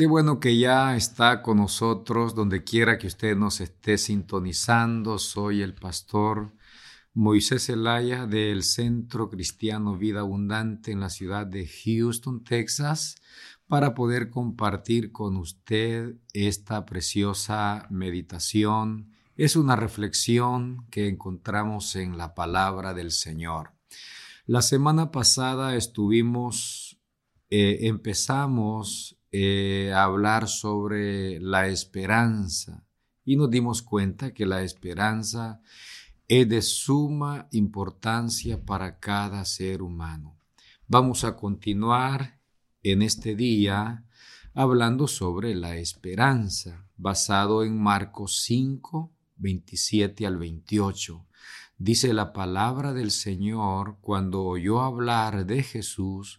Qué bueno que ya está con nosotros donde quiera que usted nos esté sintonizando. Soy el pastor Moisés Zelaya del Centro Cristiano Vida Abundante en la ciudad de Houston, Texas, para poder compartir con usted esta preciosa meditación. Es una reflexión que encontramos en la palabra del Señor. La semana pasada estuvimos, eh, empezamos eh, hablar sobre la esperanza y nos dimos cuenta que la esperanza es de suma importancia para cada ser humano. Vamos a continuar en este día hablando sobre la esperanza, basado en Marcos 5, 27 al 28. Dice la palabra del Señor, cuando oyó hablar de Jesús,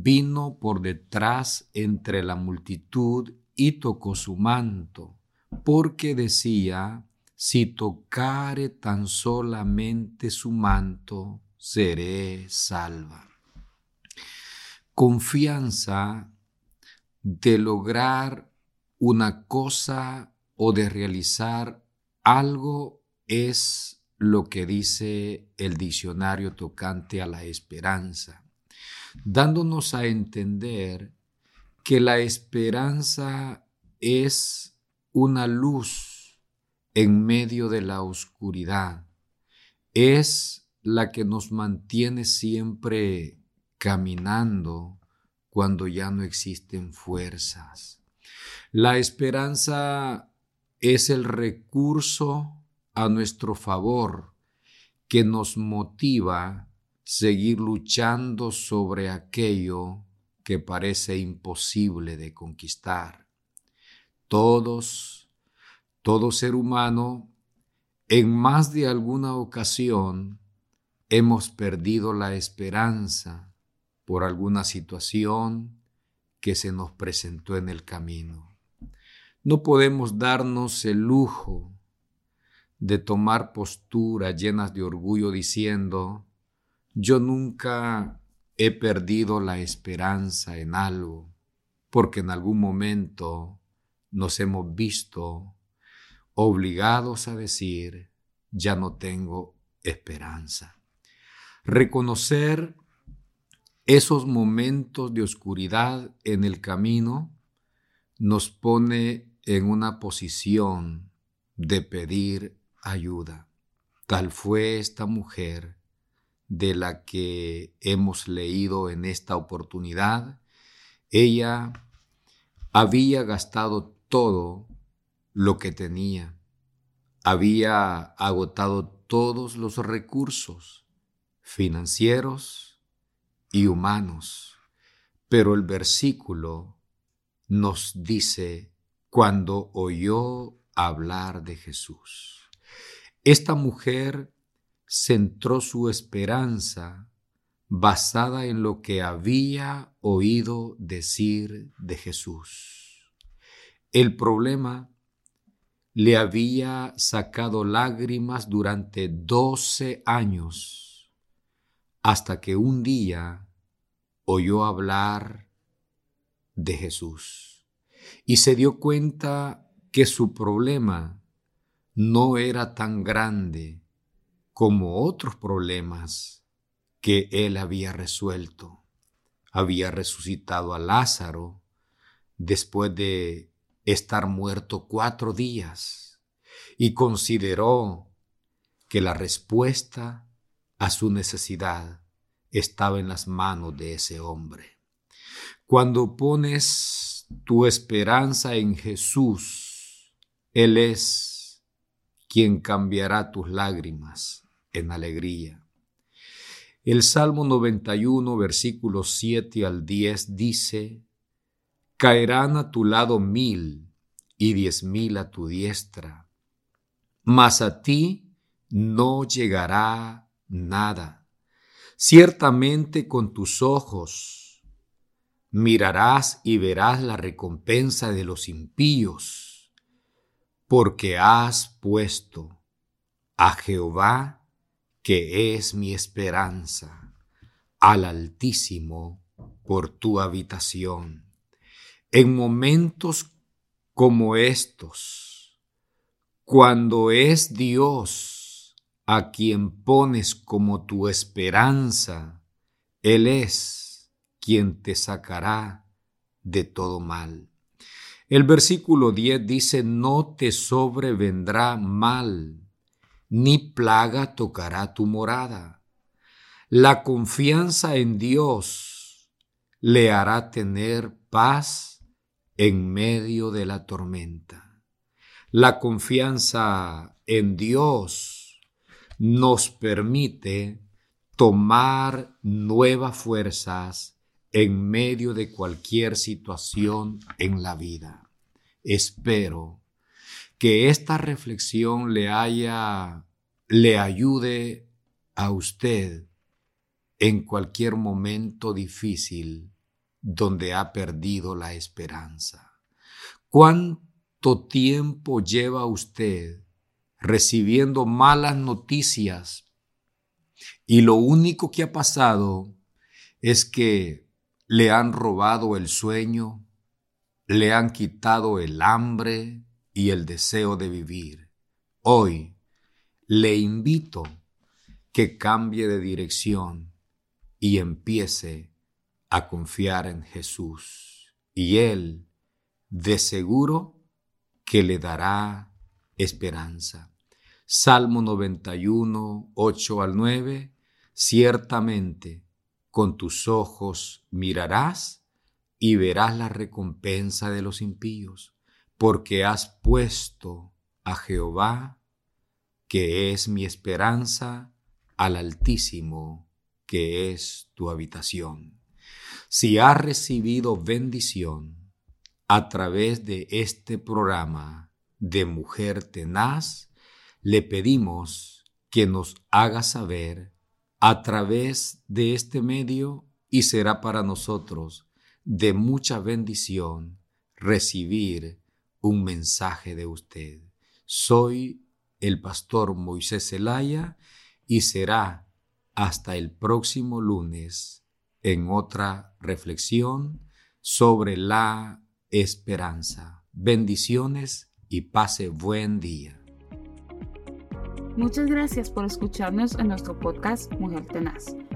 vino por detrás entre la multitud y tocó su manto, porque decía, si tocare tan solamente su manto, seré salva. Confianza de lograr una cosa o de realizar algo es lo que dice el diccionario tocante a la esperanza dándonos a entender que la esperanza es una luz en medio de la oscuridad, es la que nos mantiene siempre caminando cuando ya no existen fuerzas. La esperanza es el recurso a nuestro favor que nos motiva seguir luchando sobre aquello que parece imposible de conquistar. Todos, todo ser humano, en más de alguna ocasión, hemos perdido la esperanza por alguna situación que se nos presentó en el camino. No podemos darnos el lujo de tomar posturas llenas de orgullo diciendo, yo nunca he perdido la esperanza en algo, porque en algún momento nos hemos visto obligados a decir, ya no tengo esperanza. Reconocer esos momentos de oscuridad en el camino nos pone en una posición de pedir ayuda. Tal fue esta mujer de la que hemos leído en esta oportunidad, ella había gastado todo lo que tenía, había agotado todos los recursos financieros y humanos, pero el versículo nos dice cuando oyó hablar de Jesús. Esta mujer centró su esperanza basada en lo que había oído decir de Jesús. El problema le había sacado lágrimas durante doce años, hasta que un día oyó hablar de Jesús y se dio cuenta que su problema no era tan grande como otros problemas que él había resuelto. Había resucitado a Lázaro después de estar muerto cuatro días y consideró que la respuesta a su necesidad estaba en las manos de ese hombre. Cuando pones tu esperanza en Jesús, Él es quien cambiará tus lágrimas en alegría. El Salmo 91, versículos 7 al 10 dice, Caerán a tu lado mil y diez mil a tu diestra, mas a ti no llegará nada. Ciertamente con tus ojos mirarás y verás la recompensa de los impíos, porque has puesto a Jehová que es mi esperanza, al Altísimo por tu habitación. En momentos como estos, cuando es Dios a quien pones como tu esperanza, Él es quien te sacará de todo mal. El versículo 10 dice, no te sobrevendrá mal, ni plaga tocará tu morada. La confianza en Dios le hará tener paz en medio de la tormenta. La confianza en Dios nos permite tomar nuevas fuerzas en medio de cualquier situación en la vida. Espero que esta reflexión le haya, le ayude a usted en cualquier momento difícil donde ha perdido la esperanza. ¿Cuánto tiempo lleva usted recibiendo malas noticias y lo único que ha pasado es que le han robado el sueño, le han quitado el hambre y el deseo de vivir. Hoy le invito que cambie de dirección y empiece a confiar en Jesús. Y Él, de seguro, que le dará esperanza. Salmo 91, 8 al 9, ciertamente con tus ojos mirarás y verás la recompensa de los impíos, porque has puesto a Jehová, que es mi esperanza, al Altísimo, que es tu habitación. Si has recibido bendición a través de este programa de Mujer Tenaz, le pedimos que nos haga saber a través de este medio y será para nosotros de mucha bendición recibir un mensaje de usted. Soy el pastor Moisés Zelaya y será hasta el próximo lunes en otra reflexión sobre la esperanza. Bendiciones y pase buen día. Muchas gracias por escucharnos en nuestro podcast Mujer Tenaz.